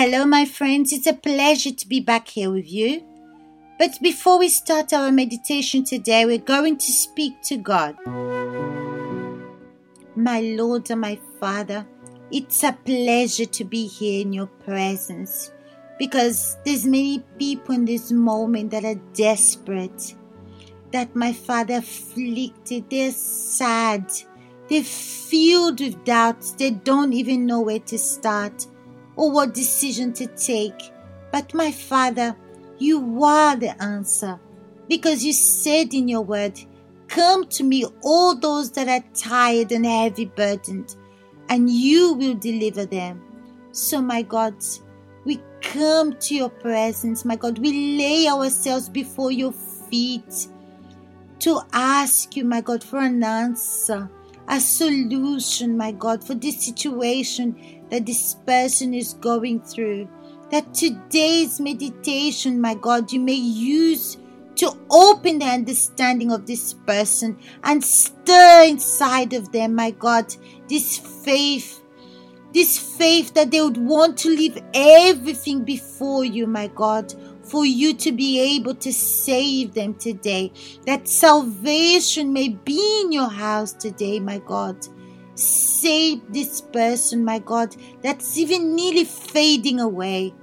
Hello, my friends. It's a pleasure to be back here with you. But before we start our meditation today, we're going to speak to God. My Lord and my Father, it's a pleasure to be here in your presence because there's many people in this moment that are desperate, that my Father afflicted, they're sad, they're filled with doubts, they don't even know where to start or what decision to take. But my Father, you are the answer because you said in your word, Come to me, all those that are tired and heavy burdened, and you will deliver them. So, my God, we come to your presence, my God. We lay ourselves before your feet to ask you, my God, for an answer, a solution, my God, for this situation that this person is going through. That today's meditation, my God, you may use to open the understanding of this person and stir inside of them, my God, this faith, this faith that they would want to leave everything before you, my God, for you to be able to save them today. That salvation may be in your house today, my God. Save this person, my God, that's even nearly fading away.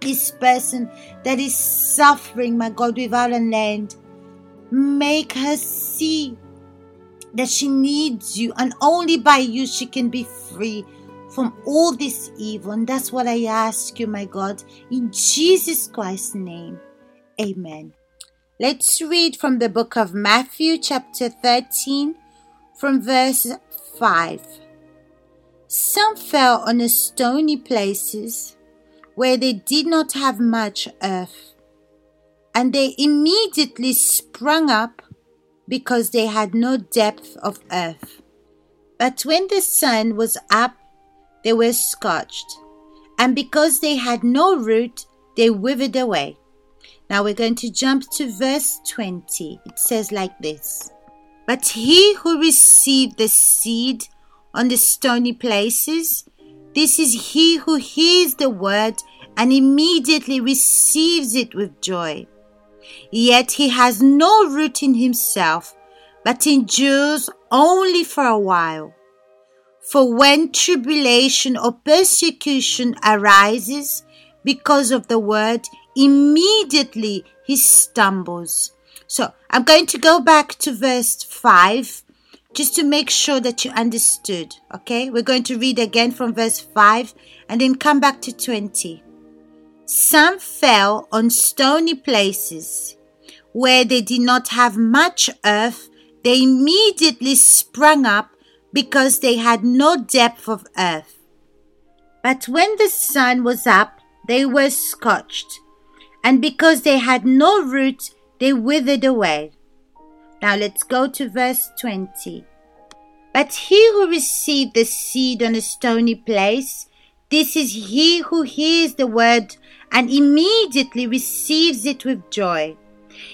This person that is suffering, my God, without a land. Make her see that she needs you, and only by you she can be free from all this evil. And that's what I ask you, my God, in Jesus Christ's name. Amen. Let's read from the book of Matthew, chapter 13, from verse 5. Some fell on the stony places where they did not have much earth, and they immediately sprung up because they had no depth of earth. But when the sun was up, they were scorched, and because they had no root, they withered away. Now we're going to jump to verse 20. It says like this but he who received the seed on the stony places, this is he who hears the word and immediately receives it with joy. Yet he has no root in himself, but endures only for a while. For when tribulation or persecution arises because of the word, immediately he stumbles. So I'm going to go back to verse 5 just to make sure that you understood. Okay, we're going to read again from verse 5 and then come back to 20. Some fell on stony places where they did not have much earth. They immediately sprung up because they had no depth of earth. But when the sun was up, they were scorched, and because they had no root, they withered away. Now let's go to verse 20. But he who received the seed on a stony place, this is he who hears the word and immediately receives it with joy.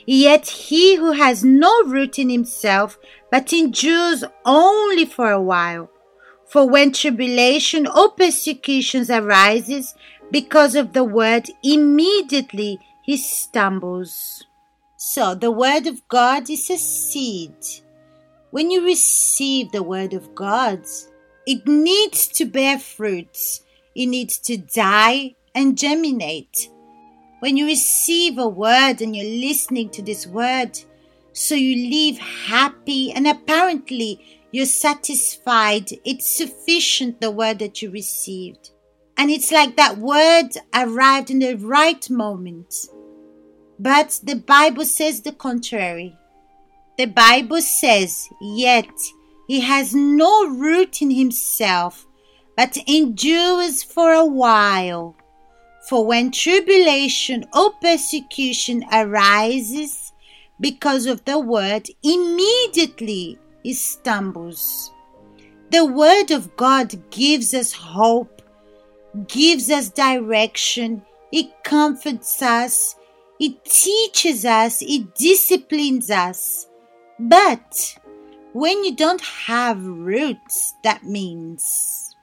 Yet he who has no root in himself, but endures only for a while. For when tribulation or persecutions arises because of the word, immediately he stumbles. So, the Word of God is a seed. When you receive the Word of God, it needs to bear fruit, it needs to die and germinate. When you receive a word and you're listening to this word, so you leave happy and apparently you're satisfied, it's sufficient the word that you received. And it's like that word arrived in the right moment but the Bible says the contrary. The Bible says, Yet he has no root in himself, but endures for a while. For when tribulation or persecution arises because of the word, immediately he stumbles. The word of God gives us hope, gives us direction, it comforts us, it teaches us, it disciplines us. But when you don't have roots, that means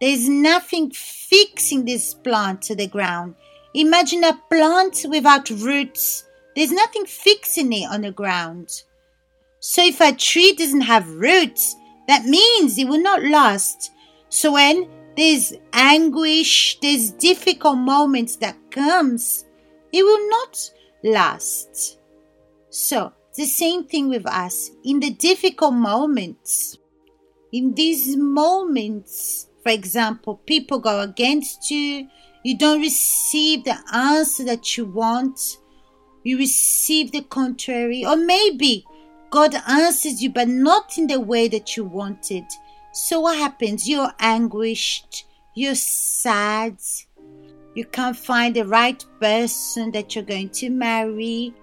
There's nothing fixing this plant to the ground. Imagine a plant without roots. There's nothing fixing it on the ground. So if a tree doesn't have roots, that means it will not last. So when there's anguish, there's difficult moments that comes, it will not last. So the same thing with us in the difficult moments. In these moments, for example, people go against you, you don't receive the answer that you want, you receive the contrary, or maybe God answers you, but not in the way that you wanted. So, what happens? You're anguished, you're sad, you can't find the right person that you're going to marry,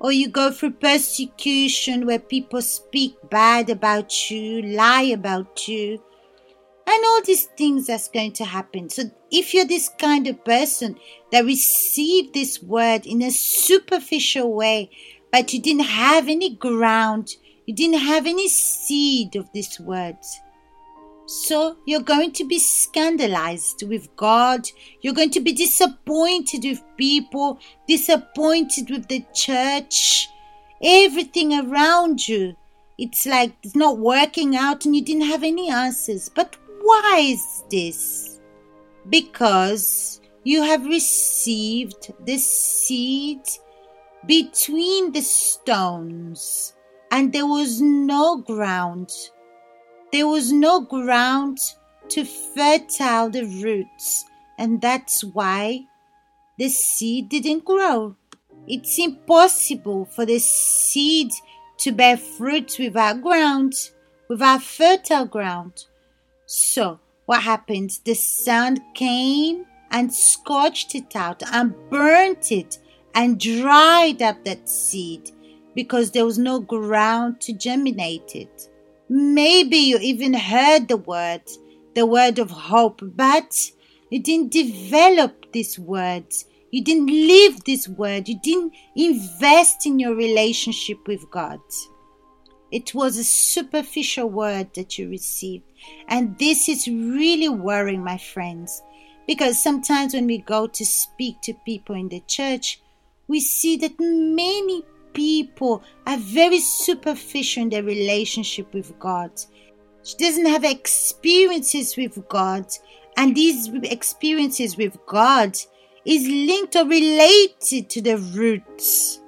or you go through persecution where people speak bad about you, lie about you, and all these things that's going to happen. So, if you're this kind of person that received this word in a superficial way, but you didn't have any ground, you didn't have any seed of these words, so you're going to be scandalized with God. You're going to be disappointed with people, disappointed with the church, everything around you. It's like it's not working out and you didn't have any answers. But why is this? Because you have received the seed between the stones and there was no ground there was no ground to fertile the roots, and that's why the seed didn't grow. It's impossible for the seed to bear fruit without ground, without fertile ground. So, what happened? The sun came and scorched it out and burnt it and dried up that seed because there was no ground to germinate it. Maybe you even heard the word, the word of hope, but you didn't develop these words. You didn't live this word. You didn't invest in your relationship with God. It was a superficial word that you received. And this is really worrying, my friends, because sometimes when we go to speak to people in the church, we see that many people are very superficial in their relationship with God. She doesn't have experiences with God, and these experiences with God is linked or related to the roots.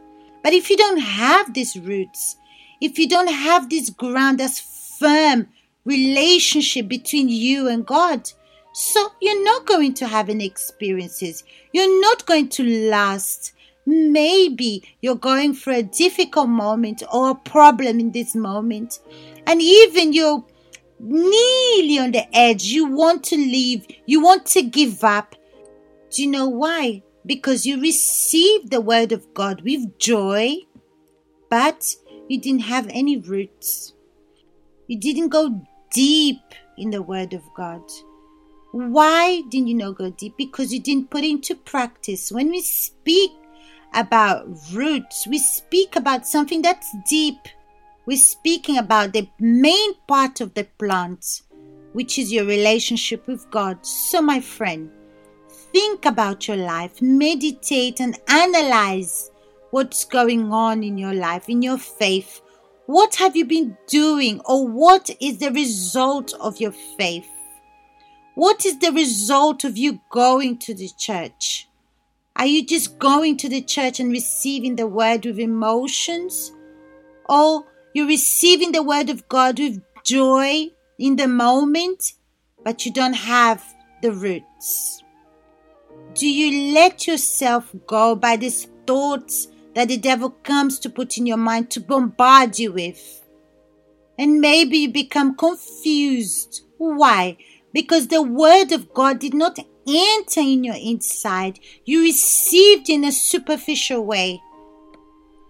But if you don't have these roots, if you don't have this ground that's firm relationship between you and God, so you're not going to have any experiences. You're not going to last. Maybe you're going through a difficult moment or a problem in this moment, and even you're nearly on the edge. You want to leave, you want to give up. Do you know why? Because you received the word of God with joy, but you didn't have any roots. You didn't go deep in the word of God. Why didn't you not go deep? Because you didn't put into practice. When we speak about roots. We speak about something that's deep. We're speaking about the main part of the plant, which is your relationship with God. So, my friend, think about your life, meditate and analyze what's going on in your life, in your faith. What have you been doing, or what is the result of your faith? What is the result of you going to the church? Are you just going to the church and receiving the word with emotions? Or you're receiving the word of God with joy in the moment, but you don't have the roots? Do you let yourself go by these thoughts that the devil comes to put in your mind to bombard you with? And maybe you become confused. Why? Because the word of God did not enter in your inside. You received in a superficial way.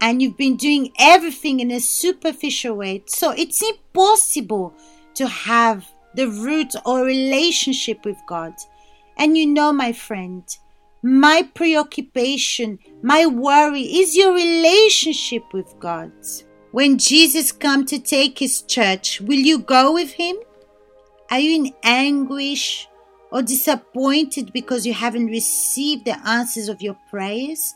And you've been doing everything in a superficial way. So it's impossible to have the root or relationship with God. And you know, my friend, my preoccupation, my worry is your relationship with God. When Jesus come to take his church, will you go with him? Are you in anguish or disappointed because you haven't received the answers of your prayers,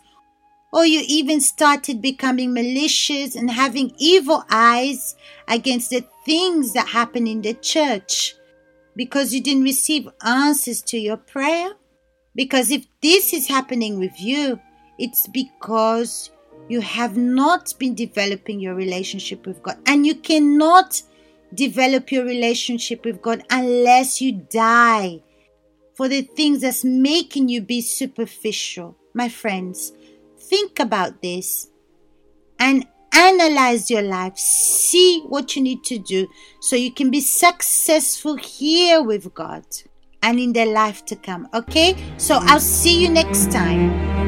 or you even started becoming malicious and having evil eyes against the things that happen in the church because you didn't receive answers to your prayer? Because if this is happening with you, it's because you have not been developing your relationship with God. And you cannot develop your relationship with God unless you die for the things that's making you be superficial. My friends, think about this and analyze your life. See what you need to do so you can be successful here with God and in the life to come. Okay? So I'll see you next time.